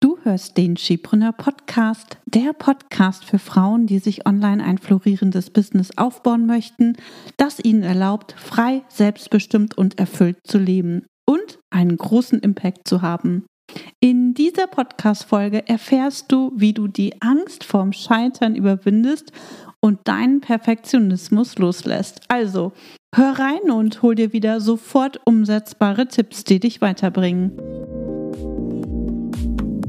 Du hörst den Skipreneur Podcast, der Podcast für Frauen, die sich online ein florierendes Business aufbauen möchten, das ihnen erlaubt, frei, selbstbestimmt und erfüllt zu leben und einen großen Impact zu haben. In dieser Podcast-Folge erfährst du, wie du die Angst vorm Scheitern überwindest und deinen Perfektionismus loslässt. Also, hör rein und hol dir wieder sofort umsetzbare Tipps, die dich weiterbringen.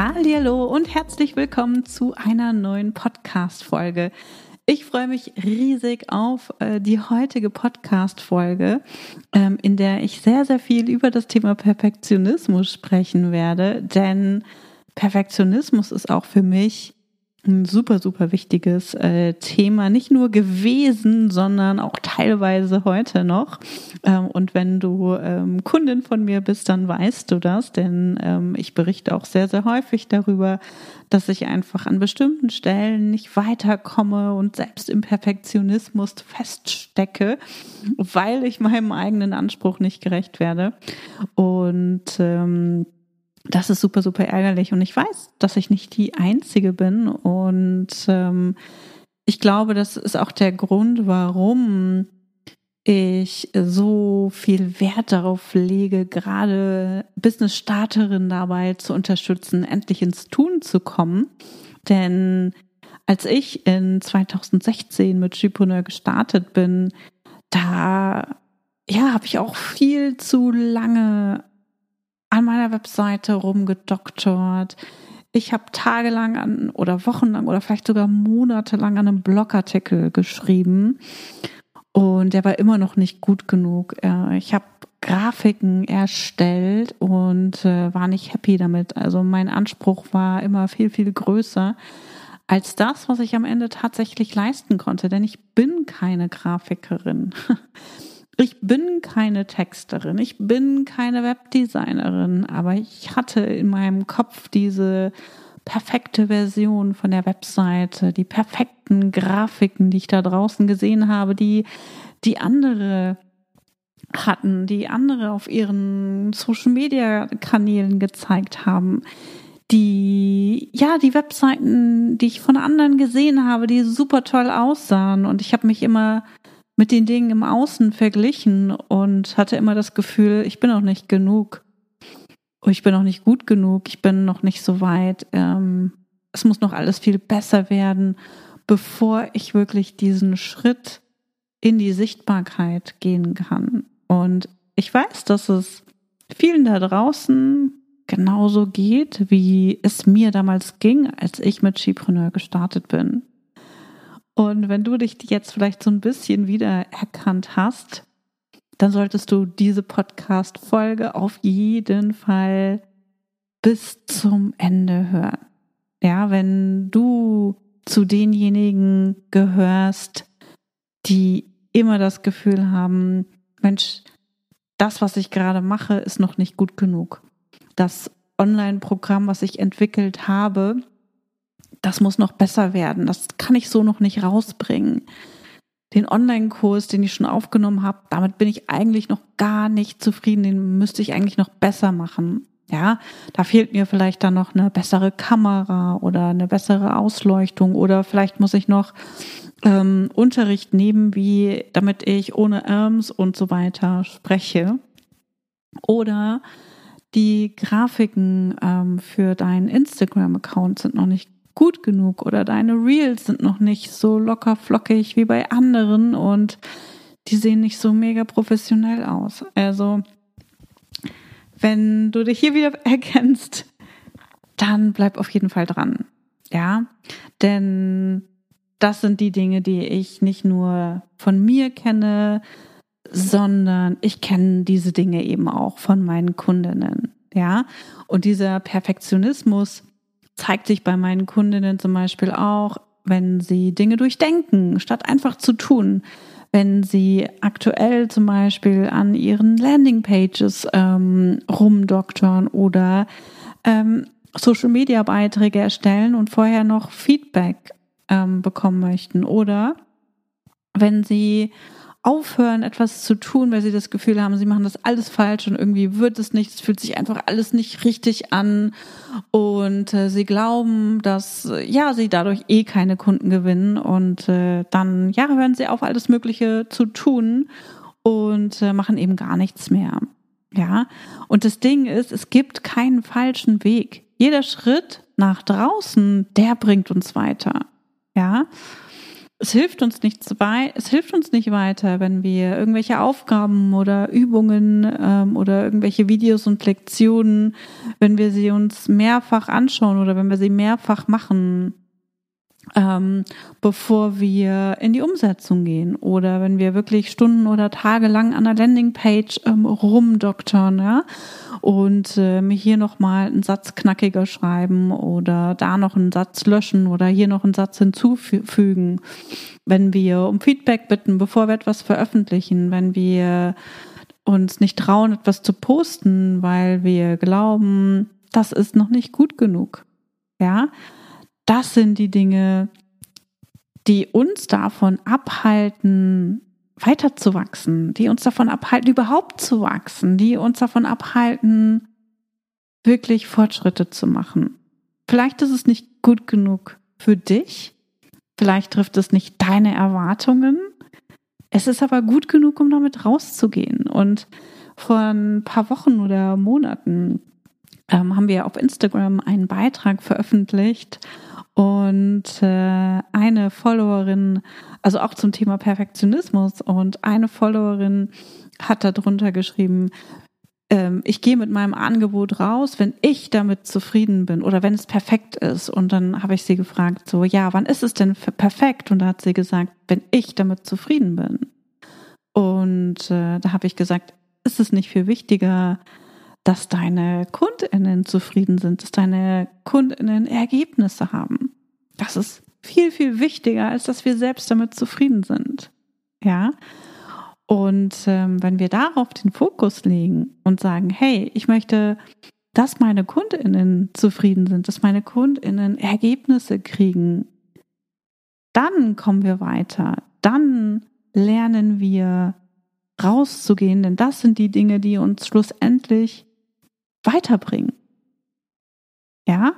Hallo und herzlich willkommen zu einer neuen Podcast-Folge. Ich freue mich riesig auf äh, die heutige Podcast-Folge, ähm, in der ich sehr, sehr viel über das Thema Perfektionismus sprechen werde, denn Perfektionismus ist auch für mich ein super, super wichtiges äh, Thema, nicht nur gewesen, sondern auch teilweise heute noch. Ähm, und wenn du ähm, Kundin von mir bist, dann weißt du das, denn ähm, ich berichte auch sehr, sehr häufig darüber, dass ich einfach an bestimmten Stellen nicht weiterkomme und selbst im Perfektionismus feststecke, weil ich meinem eigenen Anspruch nicht gerecht werde. Und ähm, das ist super, super ärgerlich. Und ich weiß, dass ich nicht die Einzige bin. Und ähm, ich glaube, das ist auch der Grund, warum ich so viel Wert darauf lege, gerade Business-Starterinnen dabei zu unterstützen, endlich ins Tun zu kommen. Denn als ich in 2016 mit Chipreneur gestartet bin, da ja, habe ich auch viel zu lange an meiner Webseite rumgedoktort. Ich habe tagelang an oder wochenlang oder vielleicht sogar monatelang an einem Blogartikel geschrieben und der war immer noch nicht gut genug. Äh, ich habe Grafiken erstellt und äh, war nicht happy damit. Also mein Anspruch war immer viel, viel größer als das, was ich am Ende tatsächlich leisten konnte, denn ich bin keine Grafikerin. Ich bin keine Texterin, ich bin keine Webdesignerin, aber ich hatte in meinem Kopf diese perfekte Version von der Webseite, die perfekten Grafiken, die ich da draußen gesehen habe, die die andere hatten, die andere auf ihren Social Media Kanälen gezeigt haben. Die, ja, die Webseiten, die ich von anderen gesehen habe, die super toll aussahen. Und ich habe mich immer mit den Dingen im Außen verglichen und hatte immer das Gefühl, ich bin noch nicht genug. Ich bin noch nicht gut genug, ich bin noch nicht so weit. Ähm, es muss noch alles viel besser werden, bevor ich wirklich diesen Schritt in die Sichtbarkeit gehen kann. Und ich weiß, dass es vielen da draußen genauso geht, wie es mir damals ging, als ich mit Skipreneur gestartet bin. Und wenn du dich jetzt vielleicht so ein bisschen wiedererkannt hast, dann solltest du diese Podcast-Folge auf jeden Fall bis zum Ende hören. Ja, wenn du zu denjenigen gehörst, die immer das Gefühl haben, Mensch, das, was ich gerade mache, ist noch nicht gut genug. Das Online-Programm, was ich entwickelt habe, das muss noch besser werden, das kann ich so noch nicht rausbringen. Den Online-Kurs, den ich schon aufgenommen habe, damit bin ich eigentlich noch gar nicht zufrieden, den müsste ich eigentlich noch besser machen. Ja, da fehlt mir vielleicht dann noch eine bessere Kamera oder eine bessere Ausleuchtung oder vielleicht muss ich noch ähm, Unterricht nehmen, wie damit ich ohne Arms und so weiter spreche. Oder die Grafiken ähm, für deinen Instagram-Account sind noch nicht gut genug oder deine Reels sind noch nicht so locker flockig wie bei anderen und die sehen nicht so mega professionell aus. Also, wenn du dich hier wieder erkennst, dann bleib auf jeden Fall dran. Ja, denn das sind die Dinge, die ich nicht nur von mir kenne, sondern ich kenne diese Dinge eben auch von meinen Kundinnen. Ja, und dieser Perfektionismus zeigt sich bei meinen Kundinnen zum Beispiel auch, wenn sie Dinge durchdenken, statt einfach zu tun. Wenn sie aktuell zum Beispiel an ihren Landingpages ähm, rumdoktern oder ähm, Social Media Beiträge erstellen und vorher noch Feedback ähm, bekommen möchten. Oder wenn sie aufhören, etwas zu tun, weil sie das Gefühl haben, sie machen das alles falsch und irgendwie wird es nicht, es fühlt sich einfach alles nicht richtig an und äh, sie glauben, dass ja sie dadurch eh keine Kunden gewinnen und äh, dann ja hören sie auf, alles Mögliche zu tun und äh, machen eben gar nichts mehr. Ja, und das Ding ist, es gibt keinen falschen Weg. Jeder Schritt nach draußen, der bringt uns weiter. Ja, es hilft uns nicht bei, es hilft uns nicht weiter, wenn wir irgendwelche Aufgaben oder Übungen ähm, oder irgendwelche Videos und Lektionen, wenn wir sie uns mehrfach anschauen oder wenn wir sie mehrfach machen, ähm, bevor wir in die Umsetzung gehen oder wenn wir wirklich Stunden oder Tage lang an der Landingpage ähm, rumdoktern, ja, und ähm, hier nochmal einen Satz knackiger schreiben oder da noch einen Satz löschen oder hier noch einen Satz hinzufügen. Wenn wir um Feedback bitten, bevor wir etwas veröffentlichen, wenn wir uns nicht trauen, etwas zu posten, weil wir glauben, das ist noch nicht gut genug. Ja, das sind die Dinge, die uns davon abhalten, weiterzuwachsen, die uns davon abhalten, überhaupt zu wachsen, die uns davon abhalten, wirklich Fortschritte zu machen. Vielleicht ist es nicht gut genug für dich, vielleicht trifft es nicht deine Erwartungen, es ist aber gut genug, um damit rauszugehen. Und vor ein paar Wochen oder Monaten ähm, haben wir auf Instagram einen Beitrag veröffentlicht und äh, eine Followerin, also auch zum Thema Perfektionismus, und eine Followerin hat darunter geschrieben, ähm, ich gehe mit meinem Angebot raus, wenn ich damit zufrieden bin oder wenn es perfekt ist. Und dann habe ich sie gefragt, so, ja, wann ist es denn perfekt? Und da hat sie gesagt, wenn ich damit zufrieden bin. Und äh, da habe ich gesagt, ist es nicht viel wichtiger, dass deine KundInnen zufrieden sind, dass deine KundInnen Ergebnisse haben. Das ist viel, viel wichtiger, als dass wir selbst damit zufrieden sind. Ja. Und ähm, wenn wir darauf den Fokus legen und sagen, hey, ich möchte, dass meine KundInnen zufrieden sind, dass meine KundInnen Ergebnisse kriegen, dann kommen wir weiter. Dann lernen wir rauszugehen, denn das sind die Dinge, die uns schlussendlich weiterbringen. Ja?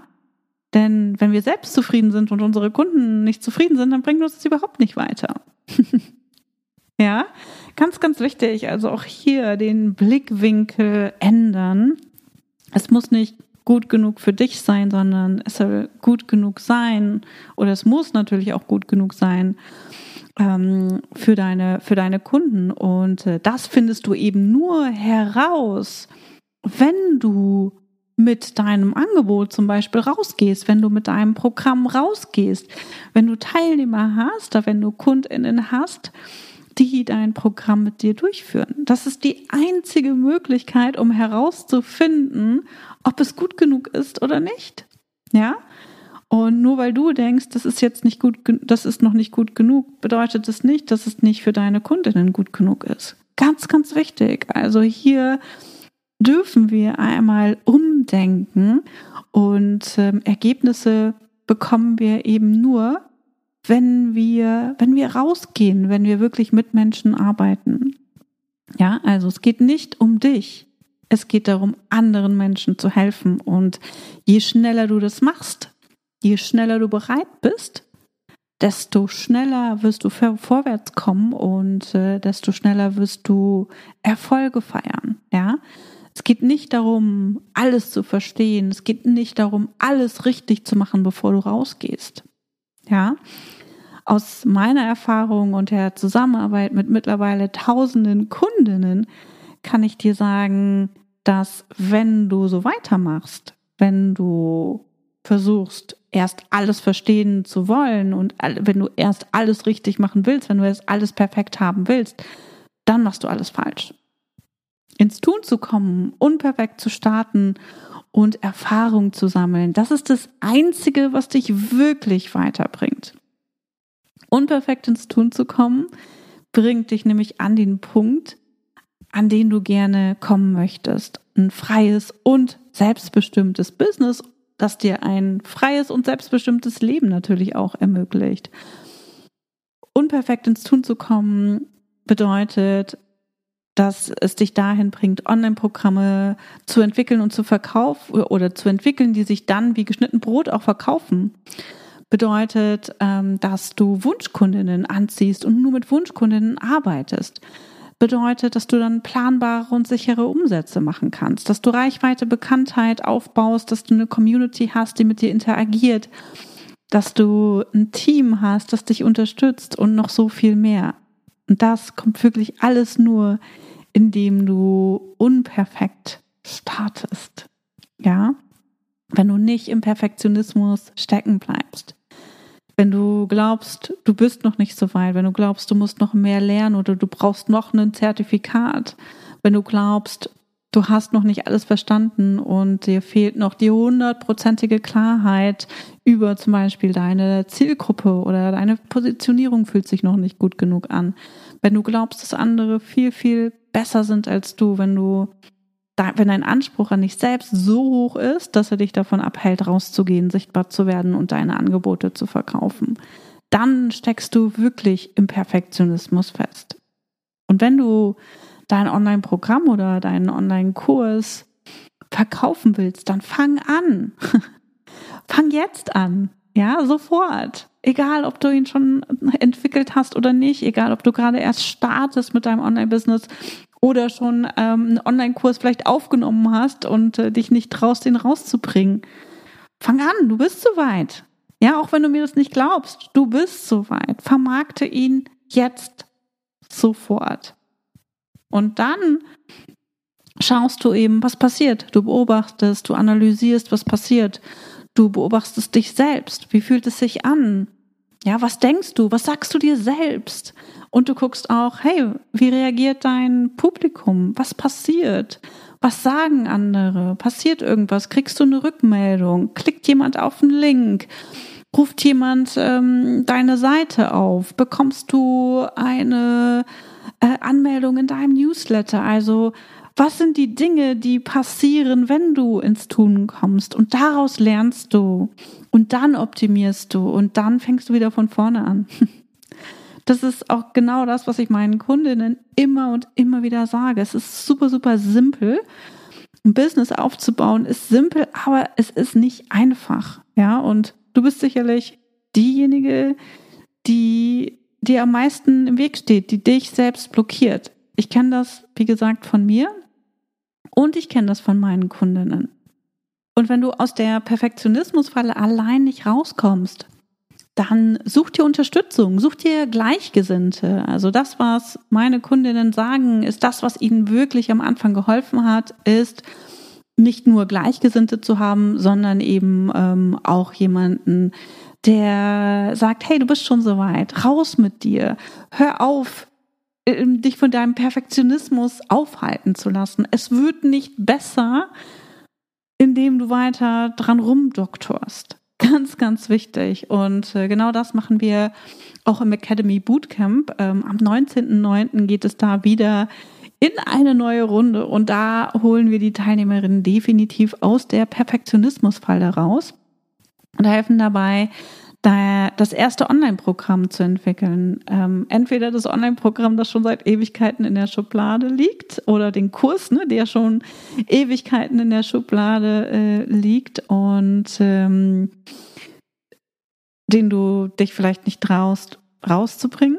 Denn wenn wir selbst zufrieden sind und unsere Kunden nicht zufrieden sind, dann bringt uns das überhaupt nicht weiter. ja, ganz, ganz wichtig. Also auch hier den Blickwinkel ändern. Es muss nicht gut genug für dich sein, sondern es soll gut genug sein oder es muss natürlich auch gut genug sein ähm, für deine für deine Kunden und äh, das findest du eben nur heraus, wenn du mit deinem Angebot zum Beispiel rausgehst, wenn du mit deinem Programm rausgehst, wenn du Teilnehmer hast, oder wenn du KundInnen hast, die dein Programm mit dir durchführen. Das ist die einzige Möglichkeit, um herauszufinden, ob es gut genug ist oder nicht. Ja? Und nur weil du denkst, das ist jetzt nicht gut, das ist noch nicht gut genug, bedeutet es das nicht, dass es nicht für deine Kundinnen gut genug ist. Ganz, ganz wichtig. Also hier dürfen wir einmal umdenken und ähm, Ergebnisse bekommen wir eben nur, wenn wir, wenn wir rausgehen, wenn wir wirklich mit Menschen arbeiten. Ja, also es geht nicht um dich. Es geht darum, anderen Menschen zu helfen. Und je schneller du das machst, je schneller du bereit bist, desto schneller wirst du vorwärts kommen und äh, desto schneller wirst du Erfolge feiern. Ja, es geht nicht darum, alles zu verstehen. Es geht nicht darum, alles richtig zu machen, bevor du rausgehst. Ja. aus meiner Erfahrung und der Zusammenarbeit mit mittlerweile tausenden Kundinnen kann ich dir sagen, dass wenn du so weitermachst, wenn du versuchst, erst alles verstehen zu wollen und wenn du erst alles richtig machen willst, wenn du erst alles perfekt haben willst, dann machst du alles falsch. Ins Tun zu kommen, unperfekt zu starten und Erfahrung zu sammeln, das ist das Einzige, was dich wirklich weiterbringt. Unperfekt ins Tun zu kommen, bringt dich nämlich an den Punkt, an den du gerne kommen möchtest. Ein freies und selbstbestimmtes Business das dir ein freies und selbstbestimmtes Leben natürlich auch ermöglicht. Unperfekt ins Tun zu kommen bedeutet, dass es dich dahin bringt, Online-Programme zu entwickeln und zu verkaufen oder zu entwickeln, die sich dann wie geschnitten Brot auch verkaufen. Bedeutet, ähm, dass du Wunschkundinnen anziehst und nur mit Wunschkundinnen arbeitest bedeutet, dass du dann planbare und sichere Umsätze machen kannst, dass du Reichweite, Bekanntheit aufbaust, dass du eine Community hast, die mit dir interagiert, dass du ein Team hast, das dich unterstützt und noch so viel mehr. Und das kommt wirklich alles nur, indem du unperfekt startest. Ja? Wenn du nicht im Perfektionismus stecken bleibst wenn du glaubst, du bist noch nicht so weit, wenn du glaubst, du musst noch mehr lernen oder du brauchst noch ein Zertifikat, wenn du glaubst, du hast noch nicht alles verstanden und dir fehlt noch die hundertprozentige Klarheit über zum Beispiel deine Zielgruppe oder deine Positionierung fühlt sich noch nicht gut genug an. Wenn du glaubst, dass andere viel, viel besser sind als du, wenn du wenn dein Anspruch an dich selbst so hoch ist, dass er dich davon abhält, rauszugehen, sichtbar zu werden und deine Angebote zu verkaufen, dann steckst du wirklich im Perfektionismus fest. Und wenn du dein Online-Programm oder deinen Online-Kurs verkaufen willst, dann fang an. fang jetzt an. Ja, sofort. Egal, ob du ihn schon entwickelt hast oder nicht, egal, ob du gerade erst startest mit deinem Online-Business oder schon ähm, einen Online-Kurs vielleicht aufgenommen hast und äh, dich nicht traust, den rauszubringen. Fang an, du bist soweit. Ja, auch wenn du mir das nicht glaubst, du bist soweit. Vermarkte ihn jetzt sofort. Und dann schaust du eben, was passiert. Du beobachtest, du analysierst, was passiert. Du beobachtest dich selbst. Wie fühlt es sich an? Ja, was denkst du? Was sagst du dir selbst? Und du guckst auch, hey, wie reagiert dein Publikum? Was passiert? Was sagen andere? Passiert irgendwas? Kriegst du eine Rückmeldung? Klickt jemand auf einen Link? Ruft jemand ähm, deine Seite auf? Bekommst du eine äh, Anmeldung in deinem Newsletter? Also was sind die Dinge, die passieren, wenn du ins Tun kommst? Und daraus lernst du. Und dann optimierst du. Und dann fängst du wieder von vorne an. Das ist auch genau das, was ich meinen Kundinnen immer und immer wieder sage. Es ist super, super simpel. Ein Business aufzubauen ist simpel, aber es ist nicht einfach. Ja, und du bist sicherlich diejenige, die dir am meisten im Weg steht, die dich selbst blockiert. Ich kenne das, wie gesagt, von mir und ich kenne das von meinen Kundinnen. Und wenn du aus der Perfektionismusfalle allein nicht rauskommst, dann such dir Unterstützung, such dir Gleichgesinnte. Also das, was meine Kundinnen sagen, ist das, was ihnen wirklich am Anfang geholfen hat, ist nicht nur Gleichgesinnte zu haben, sondern eben ähm, auch jemanden, der sagt, hey, du bist schon so weit, raus mit dir, hör auf, ähm, dich von deinem Perfektionismus aufhalten zu lassen. Es wird nicht besser, indem du weiter dran rumdoktorst. Ganz, ganz wichtig. Und äh, genau das machen wir auch im Academy Bootcamp. Ähm, am 19.09. geht es da wieder in eine neue Runde und da holen wir die Teilnehmerinnen definitiv aus der Perfektionismusfalle raus und helfen dabei, das erste Online-Programm zu entwickeln. Ähm, entweder das Online-Programm, das schon seit Ewigkeiten in der Schublade liegt, oder den Kurs, ne, der schon Ewigkeiten in der Schublade äh, liegt und ähm, den du dich vielleicht nicht traust, rauszubringen.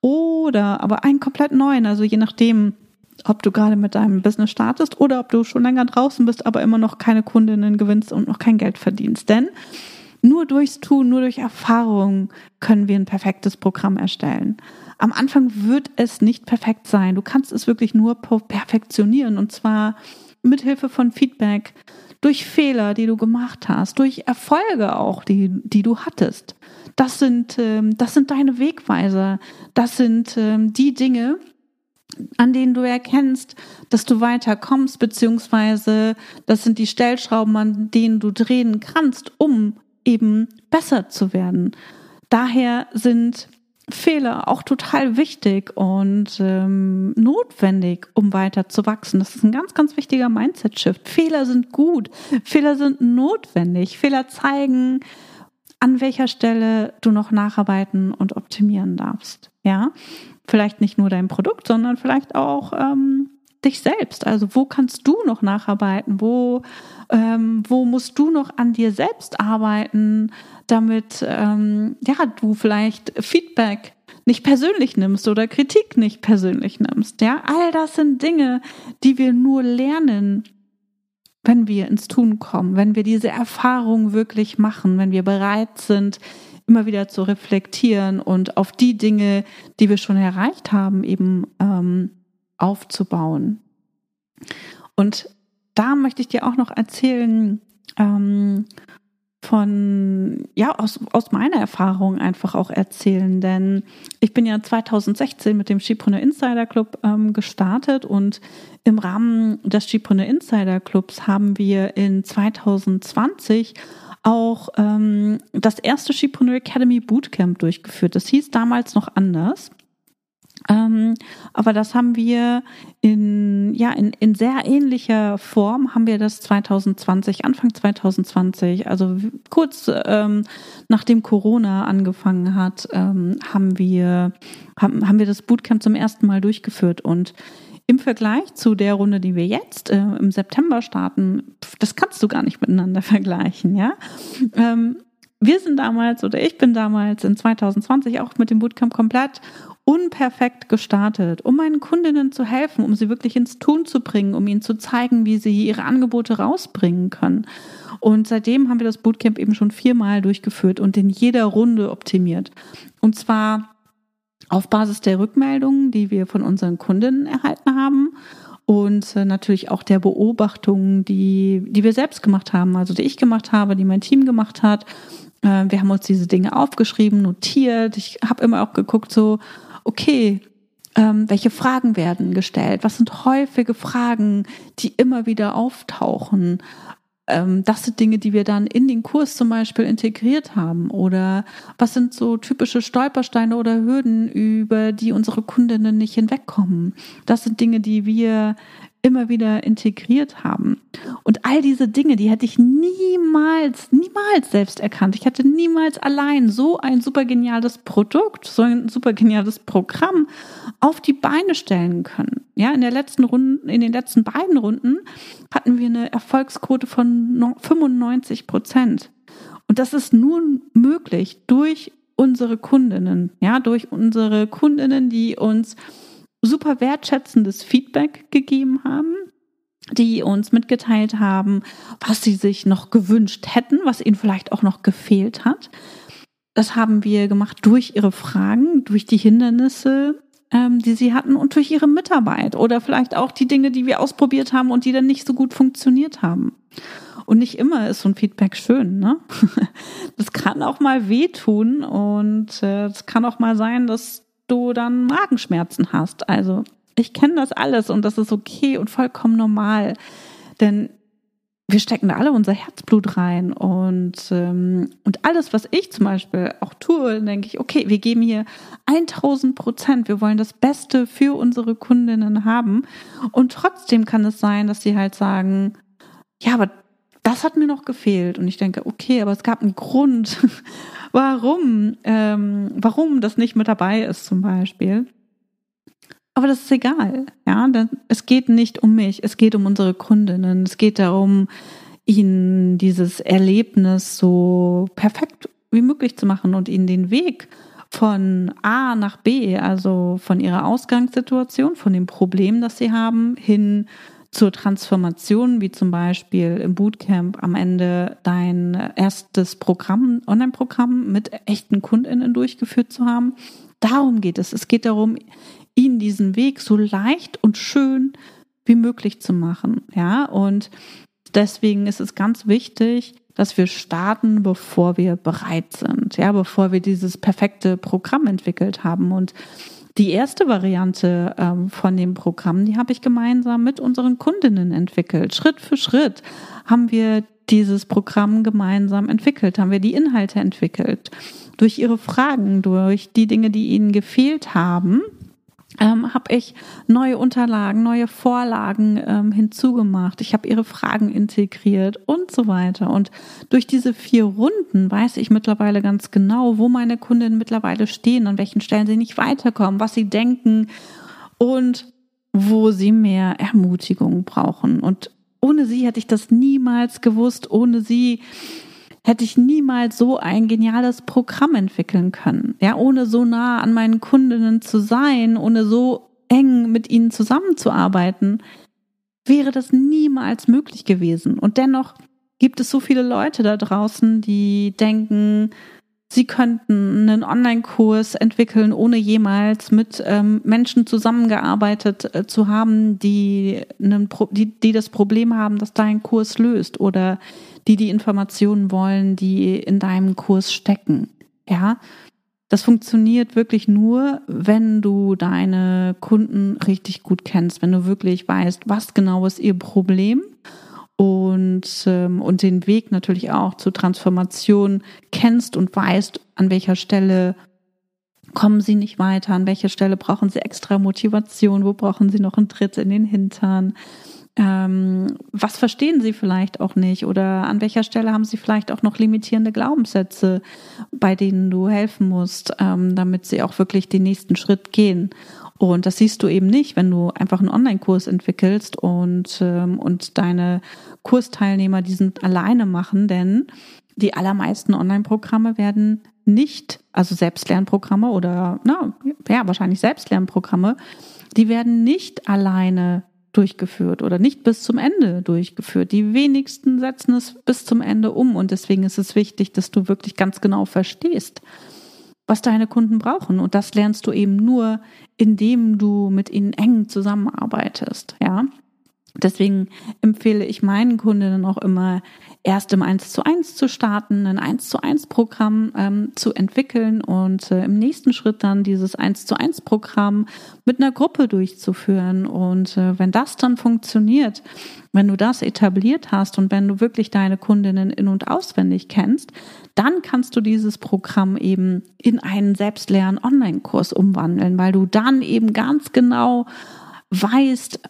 Oder aber einen komplett neuen, also je nachdem, ob du gerade mit deinem Business startest oder ob du schon länger draußen bist, aber immer noch keine Kundinnen gewinnst und noch kein Geld verdienst. Denn Nur durchs Tun, nur durch Erfahrung können wir ein perfektes Programm erstellen. Am Anfang wird es nicht perfekt sein. Du kannst es wirklich nur perfektionieren und zwar mit Hilfe von Feedback, durch Fehler, die du gemacht hast, durch Erfolge auch, die, die du hattest. Das sind, ähm, das sind deine Wegweiser. Das sind ähm, die Dinge, an denen du erkennst, dass du weiterkommst, beziehungsweise das sind die Stellschrauben, an denen du drehen kannst, um eben besser zu werden. Daher sind Fehler auch total wichtig und ähm, notwendig, um weiter zu wachsen. Das ist ein ganz, ganz wichtiger Mindset-Shift. Fehler sind gut, Fehler sind notwendig. Fehler zeigen, an welcher Stelle du noch nacharbeiten und optimieren darfst. Ja, vielleicht nicht nur dein Produkt, sondern vielleicht auch ähm, dich selbst. Also wo kannst du noch nacharbeiten? Wo, ähm, wo musst du noch an dir selbst arbeiten, damit ähm, ja du vielleicht Feedback nicht persönlich nimmst oder Kritik nicht persönlich nimmst. Ja, all das sind Dinge, die wir nur lernen, wenn wir ins Tun kommen, wenn wir diese Erfahrung wirklich machen, wenn wir bereit sind, immer wieder zu reflektieren und auf die Dinge, die wir schon erreicht haben, eben ähm, aufzubauen. Und da möchte ich dir auch noch erzählen ähm, von, ja, aus, aus meiner Erfahrung einfach auch erzählen, denn ich bin ja 2016 mit dem Skipreneur Insider Club ähm, gestartet und im Rahmen des Skipreneur Insider Clubs haben wir in 2020 auch ähm, das erste Skipreneur Academy Bootcamp durchgeführt. Das hieß damals noch anders. Ähm, aber das haben wir in, ja, in, in sehr ähnlicher Form haben wir das 2020, Anfang 2020, also kurz ähm, nachdem Corona angefangen hat, ähm, haben wir, haben, haben wir das Bootcamp zum ersten Mal durchgeführt und im Vergleich zu der Runde, die wir jetzt äh, im September starten, das kannst du gar nicht miteinander vergleichen, ja. Ähm, wir sind damals oder ich bin damals in 2020 auch mit dem Bootcamp komplett unperfekt gestartet, um meinen Kundinnen zu helfen, um sie wirklich ins Tun zu bringen, um ihnen zu zeigen, wie sie ihre Angebote rausbringen können. Und seitdem haben wir das Bootcamp eben schon viermal durchgeführt und in jeder Runde optimiert. Und zwar auf Basis der Rückmeldungen, die wir von unseren Kundinnen erhalten haben und äh, natürlich auch der Beobachtungen, die, die wir selbst gemacht haben, also die ich gemacht habe, die mein Team gemacht hat. Äh, wir haben uns diese Dinge aufgeschrieben, notiert. Ich habe immer auch geguckt, so, okay, ähm, welche Fragen werden gestellt? Was sind häufige Fragen, die immer wieder auftauchen? Ähm, das sind Dinge, die wir dann in den Kurs zum Beispiel integriert haben. Oder was sind so typische Stolpersteine oder Hürden, über die unsere Kundinnen nicht hinwegkommen? Das sind Dinge, die wir immer wieder integriert haben. Und all diese Dinge, die hätte ich niemals, niemals selbst erkannt. Ich hätte niemals allein so ein super geniales Produkt, so ein super geniales Programm auf die Beine stellen können. Ja, in der letzten Runde, in den letzten beiden Runden hatten wir eine Erfolgsquote von 95 Prozent. Und das ist nun möglich durch unsere Kundinnen, ja, durch unsere Kundinnen, die uns super wertschätzendes Feedback gegeben haben, die uns mitgeteilt haben, was sie sich noch gewünscht hätten, was ihnen vielleicht auch noch gefehlt hat. Das haben wir gemacht durch ihre Fragen, durch die Hindernisse, ähm, die sie hatten und durch ihre Mitarbeit oder vielleicht auch die Dinge, die wir ausprobiert haben und die dann nicht so gut funktioniert haben. Und nicht immer ist so ein Feedback schön, ne? Das kann auch mal wehtun und äh, es kann auch mal sein, dass du dann Magenschmerzen hast. Also ich kenne das alles und das ist okay und vollkommen normal. Denn wir stecken da alle unser Herzblut rein und, ähm, und alles, was ich zum Beispiel auch tue, denke ich, okay, wir geben hier 1000 Prozent, wir wollen das Beste für unsere Kundinnen haben und trotzdem kann es sein, dass sie halt sagen, ja, aber das hat mir noch gefehlt und ich denke, okay, aber es gab einen Grund, warum, ähm, warum das nicht mit dabei ist zum Beispiel. Aber das ist egal, ja. Es geht nicht um mich, es geht um unsere Kundinnen. Es geht darum, ihnen dieses Erlebnis so perfekt wie möglich zu machen und ihnen den Weg von A nach B, also von ihrer Ausgangssituation, von dem Problem, das sie haben, hin zur Transformation, wie zum Beispiel im Bootcamp am Ende dein erstes Programm, Online-Programm mit echten KundInnen durchgeführt zu haben. Darum geht es. Es geht darum, ihnen diesen Weg so leicht und schön wie möglich zu machen. Ja, und deswegen ist es ganz wichtig, dass wir starten, bevor wir bereit sind, ja, bevor wir dieses perfekte Programm entwickelt haben. Und die erste Variante ähm, von dem Programm, die habe ich gemeinsam mit unseren Kundinnen entwickelt. Schritt für Schritt haben wir dieses Programm gemeinsam entwickelt, haben wir die Inhalte entwickelt. Durch ihre Fragen, durch die Dinge, die ihnen gefehlt haben, ähm, habe ich neue Unterlagen, neue Vorlagen ähm, hinzugemacht. Ich habe ihre Fragen integriert und so weiter. Und durch diese vier Runden weiß ich mittlerweile ganz genau, wo meine Kundinnen mittlerweile stehen, an welchen Stellen sie nicht weiterkommen, was sie denken und wo sie mehr Ermutigung brauchen. Und ohne sie hätte ich das niemals gewusst. Ohne sie hätte ich niemals so ein geniales Programm entwickeln können. Ja, ohne so nah an meinen Kundinnen zu sein, ohne so eng mit ihnen zusammenzuarbeiten, wäre das niemals möglich gewesen. Und dennoch gibt es so viele Leute da draußen, die denken, sie könnten einen Online-Kurs entwickeln, ohne jemals mit ähm, Menschen zusammengearbeitet äh, zu haben, die, einen Pro die, die das Problem haben, dass dein Kurs löst oder die die Informationen wollen, die in deinem Kurs stecken. Ja, das funktioniert wirklich nur, wenn du deine Kunden richtig gut kennst, wenn du wirklich weißt, was genau ist ihr Problem und, ähm, und den Weg natürlich auch zur Transformation kennst und weißt, an welcher Stelle kommen sie nicht weiter, an welcher Stelle brauchen sie extra Motivation, wo brauchen sie noch einen Tritt in den Hintern ähm, was verstehen sie vielleicht auch nicht oder an welcher Stelle haben sie vielleicht auch noch limitierende Glaubenssätze, bei denen du helfen musst, ähm, damit sie auch wirklich den nächsten Schritt gehen. Und das siehst du eben nicht, wenn du einfach einen Online-Kurs entwickelst und, ähm, und deine Kursteilnehmer diesen alleine machen, denn die allermeisten Online-Programme werden nicht, also Selbstlernprogramme oder, na, ja, wahrscheinlich Selbstlernprogramme, die werden nicht alleine durchgeführt oder nicht bis zum Ende durchgeführt. Die wenigsten setzen es bis zum Ende um und deswegen ist es wichtig, dass du wirklich ganz genau verstehst, was deine Kunden brauchen und das lernst du eben nur, indem du mit ihnen eng zusammenarbeitest, ja? Deswegen empfehle ich meinen Kundinnen auch immer, erst im 1 zu 1 zu starten, ein 1 zu 1 Programm ähm, zu entwickeln und äh, im nächsten Schritt dann dieses 1 zu 1 Programm mit einer Gruppe durchzuführen. Und äh, wenn das dann funktioniert, wenn du das etabliert hast und wenn du wirklich deine Kundinnen in und auswendig kennst, dann kannst du dieses Programm eben in einen selbstleeren Online-Kurs umwandeln, weil du dann eben ganz genau weißt,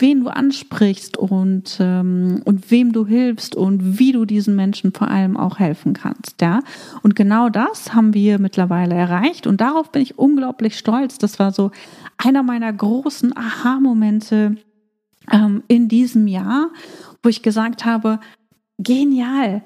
wen du ansprichst und, ähm, und wem du hilfst und wie du diesen Menschen vor allem auch helfen kannst. Ja? Und genau das haben wir mittlerweile erreicht und darauf bin ich unglaublich stolz. Das war so einer meiner großen Aha-Momente ähm, in diesem Jahr, wo ich gesagt habe, genial,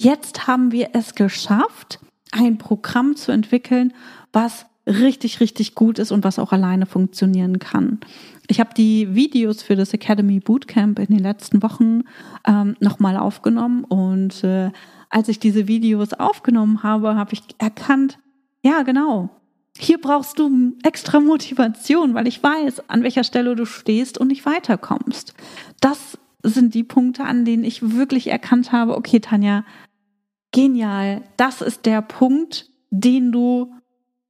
jetzt haben wir es geschafft, ein Programm zu entwickeln, was richtig, richtig gut ist und was auch alleine funktionieren kann. Ich habe die Videos für das Academy Bootcamp in den letzten Wochen ähm, nochmal aufgenommen und äh, als ich diese Videos aufgenommen habe, habe ich erkannt, ja genau, hier brauchst du extra Motivation, weil ich weiß, an welcher Stelle du stehst und nicht weiterkommst. Das sind die Punkte, an denen ich wirklich erkannt habe, okay, Tanja, genial, das ist der Punkt, den du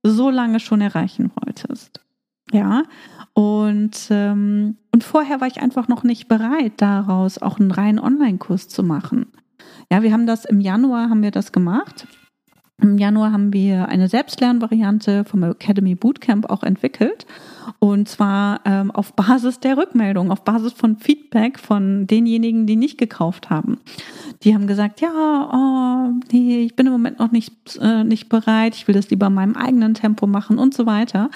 so lange schon erreichen wolltest. Ja, und, ähm, und vorher war ich einfach noch nicht bereit, daraus auch einen reinen Online-Kurs zu machen. Ja, wir haben das im Januar haben wir das gemacht. Im Januar haben wir eine Selbstlernvariante vom Academy Bootcamp auch entwickelt. Und zwar ähm, auf Basis der Rückmeldung, auf Basis von Feedback von denjenigen, die nicht gekauft haben. Die haben gesagt, ja, oh, nee, ich bin im Moment noch nicht, äh, nicht bereit, ich will das lieber in meinem eigenen Tempo machen und so weiter.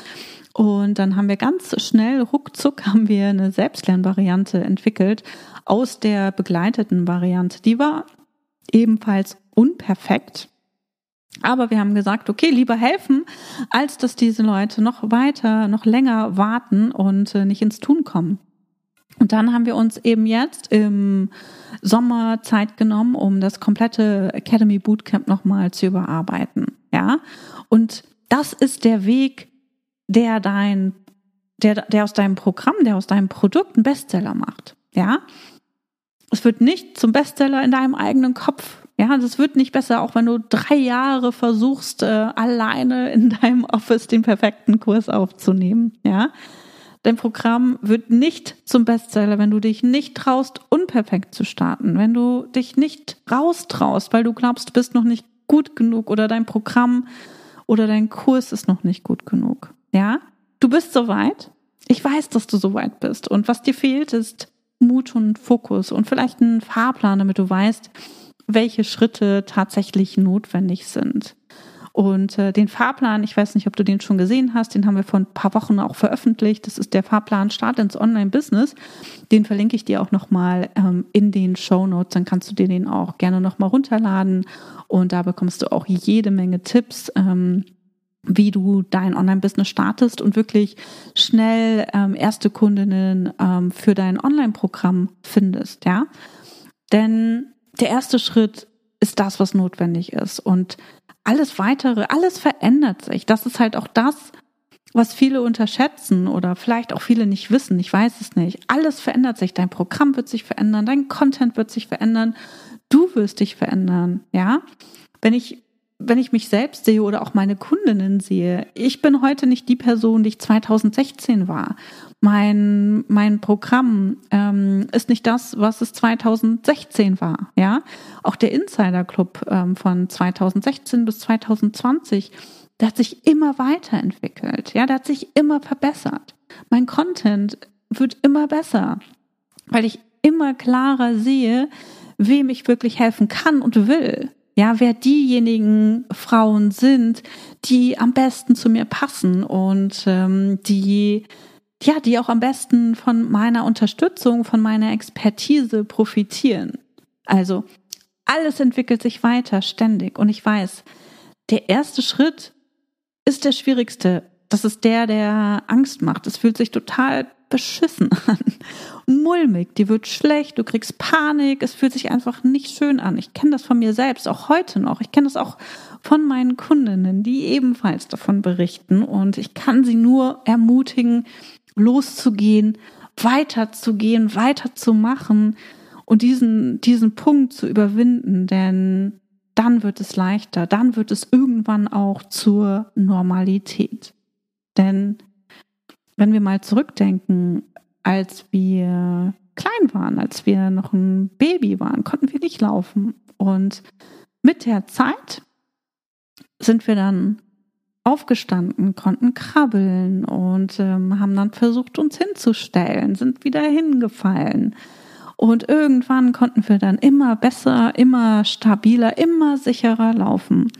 Und dann haben wir ganz schnell, ruckzuck, haben wir eine Selbstlernvariante entwickelt aus der begleiteten Variante. Die war ebenfalls unperfekt. Aber wir haben gesagt, okay, lieber helfen, als dass diese Leute noch weiter, noch länger warten und äh, nicht ins Tun kommen. Und dann haben wir uns eben jetzt im Sommer Zeit genommen, um das komplette Academy Bootcamp nochmal zu überarbeiten. Ja. Und das ist der Weg, der dein, der, der aus deinem Programm, der aus deinem Produkt einen Bestseller macht. Ja. Es wird nicht zum Bestseller in deinem eigenen Kopf. Ja, das wird nicht besser, auch wenn du drei Jahre versuchst, äh, alleine in deinem Office den perfekten Kurs aufzunehmen. Ja, dein Programm wird nicht zum Bestseller, wenn du dich nicht traust, unperfekt zu starten, wenn du dich nicht raustraust, weil du glaubst, du bist noch nicht gut genug oder dein Programm oder dein Kurs ist noch nicht gut genug. Ja, du bist soweit. Ich weiß, dass du soweit bist. Und was dir fehlt, ist Mut und Fokus und vielleicht ein Fahrplan, damit du weißt, welche Schritte tatsächlich notwendig sind. Und äh, den Fahrplan, ich weiß nicht, ob du den schon gesehen hast, den haben wir vor ein paar Wochen auch veröffentlicht. Das ist der Fahrplan Start ins Online-Business. Den verlinke ich dir auch nochmal ähm, in den Show Notes. Dann kannst du dir den auch gerne nochmal runterladen. Und da bekommst du auch jede Menge Tipps. Ähm, wie du dein Online-Business startest und wirklich schnell ähm, erste Kundinnen ähm, für dein Online-Programm findest, ja. Denn der erste Schritt ist das, was notwendig ist. Und alles weitere, alles verändert sich. Das ist halt auch das, was viele unterschätzen oder vielleicht auch viele nicht wissen. Ich weiß es nicht. Alles verändert sich. Dein Programm wird sich verändern, dein Content wird sich verändern. Du wirst dich verändern, ja. Wenn ich wenn ich mich selbst sehe oder auch meine Kundinnen sehe, ich bin heute nicht die Person, die ich 2016 war. Mein, mein Programm ähm, ist nicht das, was es 2016 war. Ja, auch der Insider Club ähm, von 2016 bis 2020, der hat sich immer weiterentwickelt. Ja, der hat sich immer verbessert. Mein Content wird immer besser, weil ich immer klarer sehe, wem ich wirklich helfen kann und will. Ja, wer diejenigen Frauen sind, die am besten zu mir passen und ähm, die ja, die auch am besten von meiner Unterstützung, von meiner Expertise profitieren. Also alles entwickelt sich weiter ständig und ich weiß, der erste Schritt ist der schwierigste. Das ist der, der Angst macht. Es fühlt sich total beschissen an. Mulmig, dir wird schlecht, du kriegst Panik, es fühlt sich einfach nicht schön an. Ich kenne das von mir selbst, auch heute noch. Ich kenne das auch von meinen Kundinnen, die ebenfalls davon berichten. Und ich kann sie nur ermutigen, loszugehen, weiterzugehen, weiterzumachen und diesen, diesen Punkt zu überwinden, denn dann wird es leichter, dann wird es irgendwann auch zur Normalität. Denn wenn wir mal zurückdenken, als wir klein waren, als wir noch ein Baby waren, konnten wir nicht laufen. Und mit der Zeit sind wir dann aufgestanden, konnten krabbeln und ähm, haben dann versucht, uns hinzustellen, sind wieder hingefallen. Und irgendwann konnten wir dann immer besser, immer stabiler, immer sicherer laufen.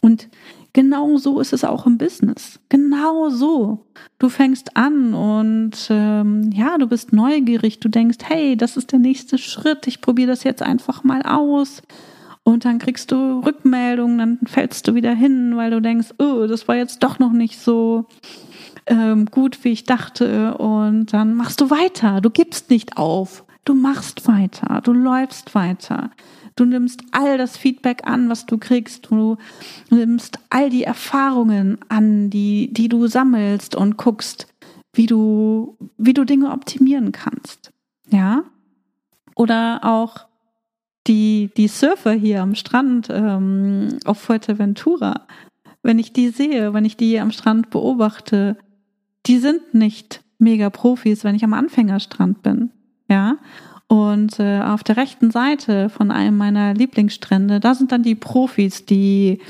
Und Genau so ist es auch im Business. Genau so. Du fängst an und ähm, ja, du bist neugierig. Du denkst, hey, das ist der nächste Schritt. Ich probiere das jetzt einfach mal aus. Und dann kriegst du Rückmeldungen, dann fällst du wieder hin, weil du denkst, oh, das war jetzt doch noch nicht so ähm, gut, wie ich dachte. Und dann machst du weiter. Du gibst nicht auf. Du machst weiter. Du läufst weiter. Du nimmst all das Feedback an, was du kriegst. Du nimmst all die Erfahrungen an, die, die du sammelst und guckst, wie du, wie du Dinge optimieren kannst. Ja? Oder auch die, die Surfer hier am Strand ähm, auf Fuerteventura. Wenn ich die sehe, wenn ich die am Strand beobachte, die sind nicht mega Profis, wenn ich am Anfängerstrand bin. Ja. Und äh, auf der rechten Seite von einem meiner Lieblingsstrände, da sind dann die Profis, die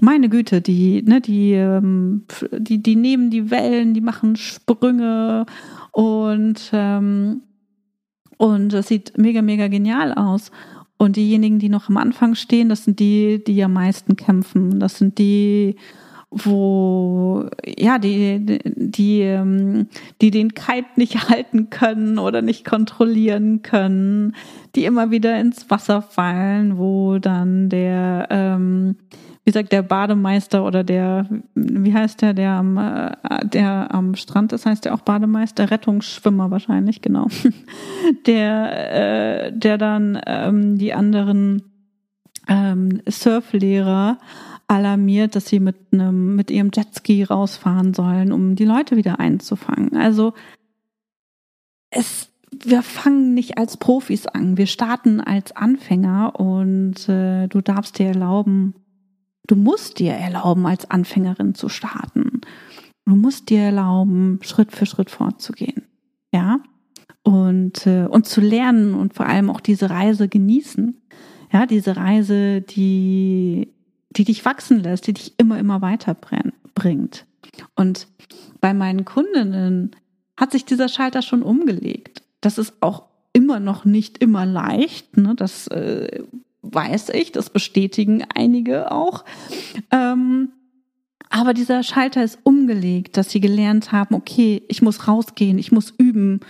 meine Güte, die, ne, die, ähm, die, die nehmen die Wellen, die machen Sprünge und, ähm, und das sieht mega, mega genial aus. Und diejenigen, die noch am Anfang stehen, das sind die, die am meisten kämpfen. Das sind die, wo ja die die ähm, die den Kite nicht halten können oder nicht kontrollieren können, die immer wieder ins Wasser fallen, wo dann der ähm, wie sagt der Bademeister oder der, wie heißt der, der am, äh, der am Strand ist, heißt der auch Bademeister, Rettungsschwimmer wahrscheinlich, genau. Der, äh, der dann ähm, die anderen ähm, Surflehrer alarmiert, dass sie mit einem, mit ihrem Jetski rausfahren sollen, um die Leute wieder einzufangen. Also es, wir fangen nicht als Profis an, wir starten als Anfänger und äh, du darfst dir erlauben, Du musst dir erlauben, als Anfängerin zu starten. Du musst dir erlauben, Schritt für Schritt vorzugehen. Ja? Und, äh, und zu lernen und vor allem auch diese Reise genießen. Ja, diese Reise, die, die dich wachsen lässt, die dich immer, immer weiter bringt. Und bei meinen Kundinnen hat sich dieser Schalter schon umgelegt. Das ist auch immer noch nicht immer leicht. Ne? Das äh, weiß ich, das bestätigen einige auch. Ähm, aber dieser Schalter ist umgelegt, dass sie gelernt haben, okay, ich muss rausgehen, ich muss üben,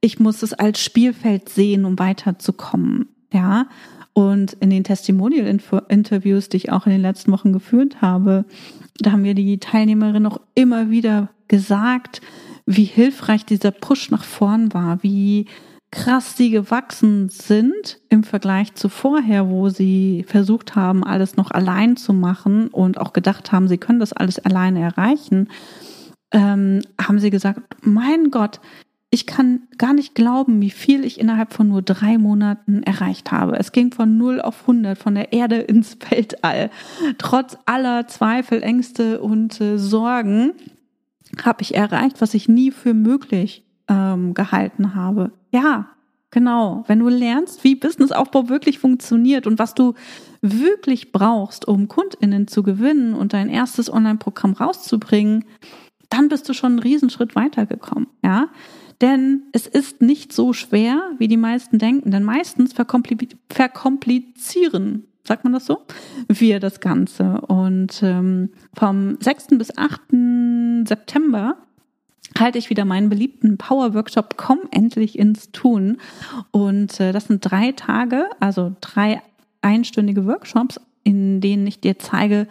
ich muss es als Spielfeld sehen, um weiterzukommen. Ja. Und in den Testimonial-Interviews, die ich auch in den letzten Wochen geführt habe, da haben mir die Teilnehmerinnen auch immer wieder gesagt, wie hilfreich dieser Push nach vorn war, wie krass sie gewachsen sind im Vergleich zu vorher, wo sie versucht haben, alles noch allein zu machen und auch gedacht haben, sie können das alles alleine erreichen, ähm, haben sie gesagt, mein Gott, ich kann gar nicht glauben, wie viel ich innerhalb von nur drei Monaten erreicht habe. Es ging von 0 auf 100, von der Erde ins Weltall. Trotz aller Zweifel, Ängste und äh, Sorgen habe ich erreicht, was ich nie für möglich ähm, gehalten habe. Ja, genau. Wenn du lernst, wie Businessaufbau wirklich funktioniert und was du wirklich brauchst, um KundInnen zu gewinnen und dein erstes Online-Programm rauszubringen, dann bist du schon einen Riesenschritt weitergekommen, ja. Denn es ist nicht so schwer, wie die meisten denken, denn meistens verkomplizieren, sagt man das so, wir das Ganze. Und ähm, vom 6. bis 8. September halte ich wieder meinen beliebten Power-Workshop Komm endlich ins Tun. Und äh, das sind drei Tage, also drei einstündige Workshops, in denen ich dir zeige,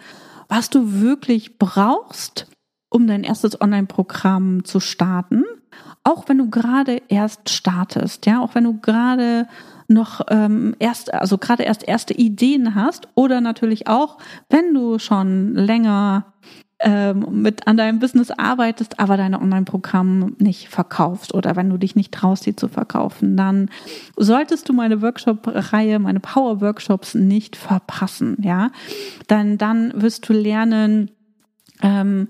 was du wirklich brauchst, um dein erstes Online-Programm zu starten. Auch wenn du gerade erst startest, ja, auch wenn du gerade noch ähm, erst, also gerade erst erste Ideen hast oder natürlich auch, wenn du schon länger ähm, mit an deinem Business arbeitest, aber deine Online-Programme nicht verkaufst oder wenn du dich nicht traust, sie zu verkaufen, dann solltest du meine Workshop-Reihe, meine Power-Workshops nicht verpassen, ja. Dann, dann wirst du lernen, ähm,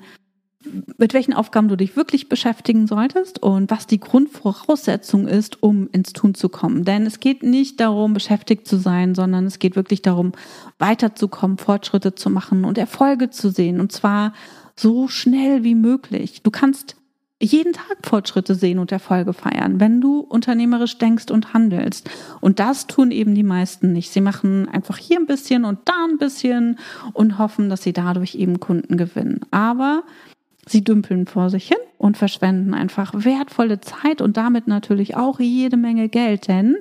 mit welchen Aufgaben du dich wirklich beschäftigen solltest und was die Grundvoraussetzung ist, um ins Tun zu kommen. Denn es geht nicht darum, beschäftigt zu sein, sondern es geht wirklich darum, weiterzukommen, Fortschritte zu machen und Erfolge zu sehen. Und zwar so schnell wie möglich. Du kannst jeden Tag Fortschritte sehen und Erfolge feiern, wenn du unternehmerisch denkst und handelst. Und das tun eben die meisten nicht. Sie machen einfach hier ein bisschen und da ein bisschen und hoffen, dass sie dadurch eben Kunden gewinnen. Aber Sie dümpeln vor sich hin und verschwenden einfach wertvolle Zeit und damit natürlich auch jede Menge Geld, denn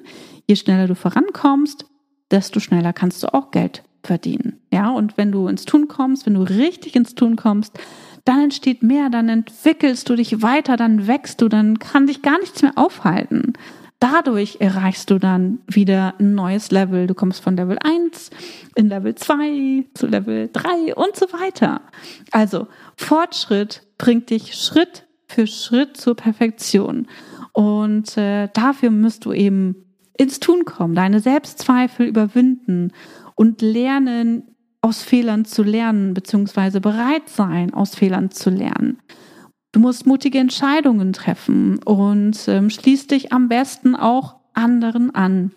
je schneller du vorankommst, desto schneller kannst du auch Geld verdienen. Ja, und wenn du ins Tun kommst, wenn du richtig ins Tun kommst, dann entsteht mehr, dann entwickelst du dich weiter, dann wächst du, dann kann dich gar nichts mehr aufhalten. Dadurch erreichst du dann wieder ein neues Level. Du kommst von Level 1 in Level 2 zu Level 3 und so weiter. Also Fortschritt bringt dich Schritt für Schritt zur Perfektion. Und äh, dafür musst du eben ins Tun kommen, deine Selbstzweifel überwinden und lernen, aus Fehlern zu lernen, beziehungsweise bereit sein, aus Fehlern zu lernen. Du musst mutige Entscheidungen treffen und ähm, schließ dich am besten auch anderen an.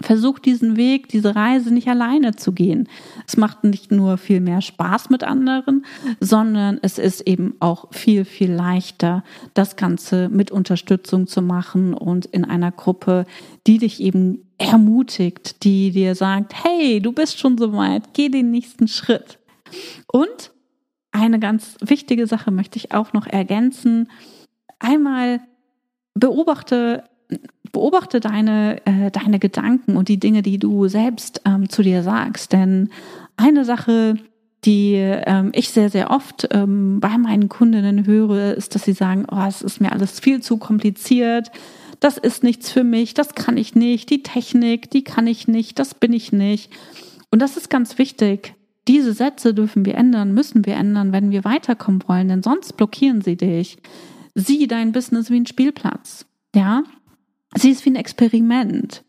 Versuch diesen Weg, diese Reise nicht alleine zu gehen. Es macht nicht nur viel mehr Spaß mit anderen, sondern es ist eben auch viel, viel leichter, das Ganze mit Unterstützung zu machen und in einer Gruppe, die dich eben ermutigt, die dir sagt, hey, du bist schon so weit, geh den nächsten Schritt. Und eine ganz wichtige Sache möchte ich auch noch ergänzen. Einmal beobachte, beobachte deine, äh, deine Gedanken und die Dinge, die du selbst ähm, zu dir sagst. Denn eine Sache, die ähm, ich sehr, sehr oft ähm, bei meinen Kundinnen höre, ist, dass sie sagen, oh, es ist mir alles viel zu kompliziert, das ist nichts für mich, das kann ich nicht, die Technik, die kann ich nicht, das bin ich nicht. Und das ist ganz wichtig. Diese Sätze dürfen wir ändern, müssen wir ändern, wenn wir weiterkommen wollen, denn sonst blockieren sie dich. Sieh dein Business wie ein Spielplatz. Ja? Sieh es wie ein Experiment.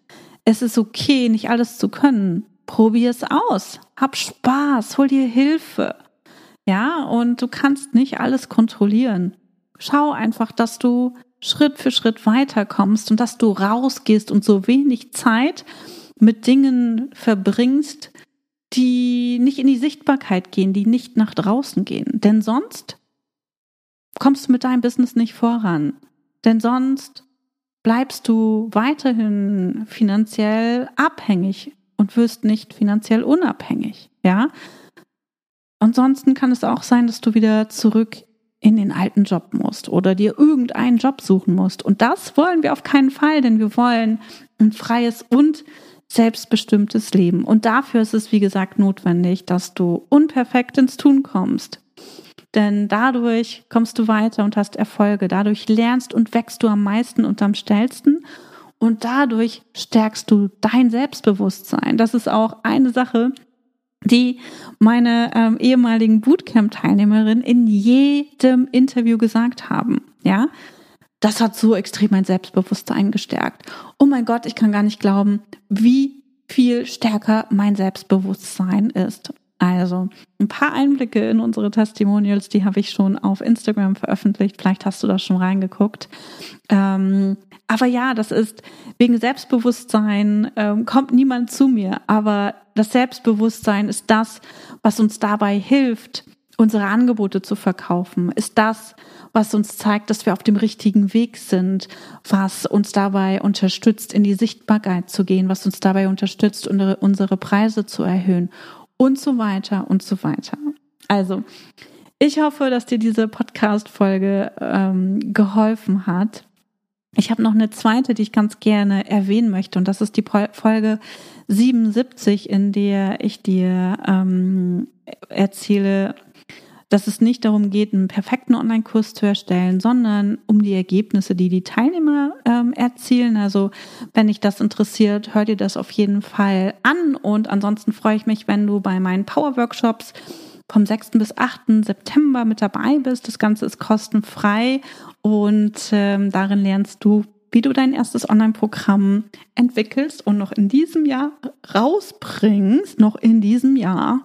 Es ist okay, nicht alles zu können. Probier es aus. Hab Spaß, hol dir Hilfe. Ja, und du kannst nicht alles kontrollieren. Schau einfach, dass du Schritt für Schritt weiterkommst und dass du rausgehst und so wenig Zeit mit Dingen verbringst, die nicht in die Sichtbarkeit gehen, die nicht nach draußen gehen. Denn sonst kommst du mit deinem Business nicht voran. Denn sonst bleibst du weiterhin finanziell abhängig und wirst nicht finanziell unabhängig, ja? Ansonsten kann es auch sein, dass du wieder zurück in den alten Job musst oder dir irgendeinen Job suchen musst. Und das wollen wir auf keinen Fall, denn wir wollen ein freies und selbstbestimmtes Leben. Und dafür ist es, wie gesagt, notwendig, dass du unperfekt ins Tun kommst. Denn dadurch kommst du weiter und hast Erfolge. Dadurch lernst und wächst du am meisten und am schnellsten. Und dadurch stärkst du dein Selbstbewusstsein. Das ist auch eine Sache, die meine ähm, ehemaligen Bootcamp-Teilnehmerinnen in jedem Interview gesagt haben. Ja, das hat so extrem mein Selbstbewusstsein gestärkt. Oh mein Gott, ich kann gar nicht glauben, wie viel stärker mein Selbstbewusstsein ist. Also ein paar Einblicke in unsere Testimonials, die habe ich schon auf Instagram veröffentlicht. Vielleicht hast du da schon reingeguckt. Ähm, aber ja, das ist wegen Selbstbewusstsein ähm, kommt niemand zu mir. Aber das Selbstbewusstsein ist das, was uns dabei hilft, unsere Angebote zu verkaufen, ist das, was uns zeigt, dass wir auf dem richtigen Weg sind, was uns dabei unterstützt, in die Sichtbarkeit zu gehen, was uns dabei unterstützt, unsere, Preise zu erhöhen und so weiter und so weiter. Also, ich hoffe, dass dir diese Podcast-Folge ähm, geholfen hat. Ich habe noch eine zweite, die ich ganz gerne erwähnen möchte, und das ist die Folge 77, in der ich dir ähm, erzähle, dass es nicht darum geht, einen perfekten Online-Kurs zu erstellen, sondern um die Ergebnisse, die die Teilnehmer ähm, erzielen. Also wenn dich das interessiert, hör dir das auf jeden Fall an. Und ansonsten freue ich mich, wenn du bei meinen Power-Workshops vom 6. bis 8. September mit dabei bist. Das Ganze ist kostenfrei und ähm, darin lernst du, wie du dein erstes Online-Programm entwickelst und noch in diesem Jahr rausbringst, noch in diesem Jahr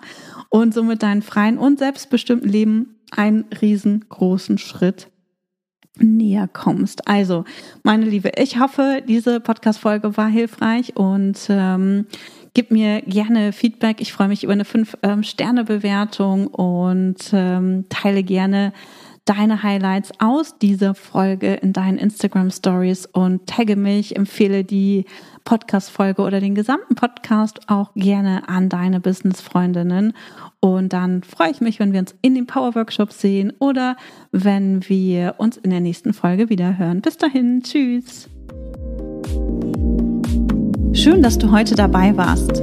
und somit deinen freien und selbstbestimmten Leben einen riesengroßen Schritt näher kommst. Also, meine Liebe, ich hoffe, diese Podcast-Folge war hilfreich und ähm, gib mir gerne Feedback. Ich freue mich über eine 5-Sterne-Bewertung ähm, und ähm, teile gerne deine Highlights aus dieser Folge in deinen Instagram Stories und tagge mich, empfehle die Podcast-Folge oder den gesamten Podcast auch gerne an deine Business-Freundinnen. Und dann freue ich mich, wenn wir uns in den Power Workshop sehen oder wenn wir uns in der nächsten Folge wieder hören. Bis dahin, tschüss. Schön, dass du heute dabei warst.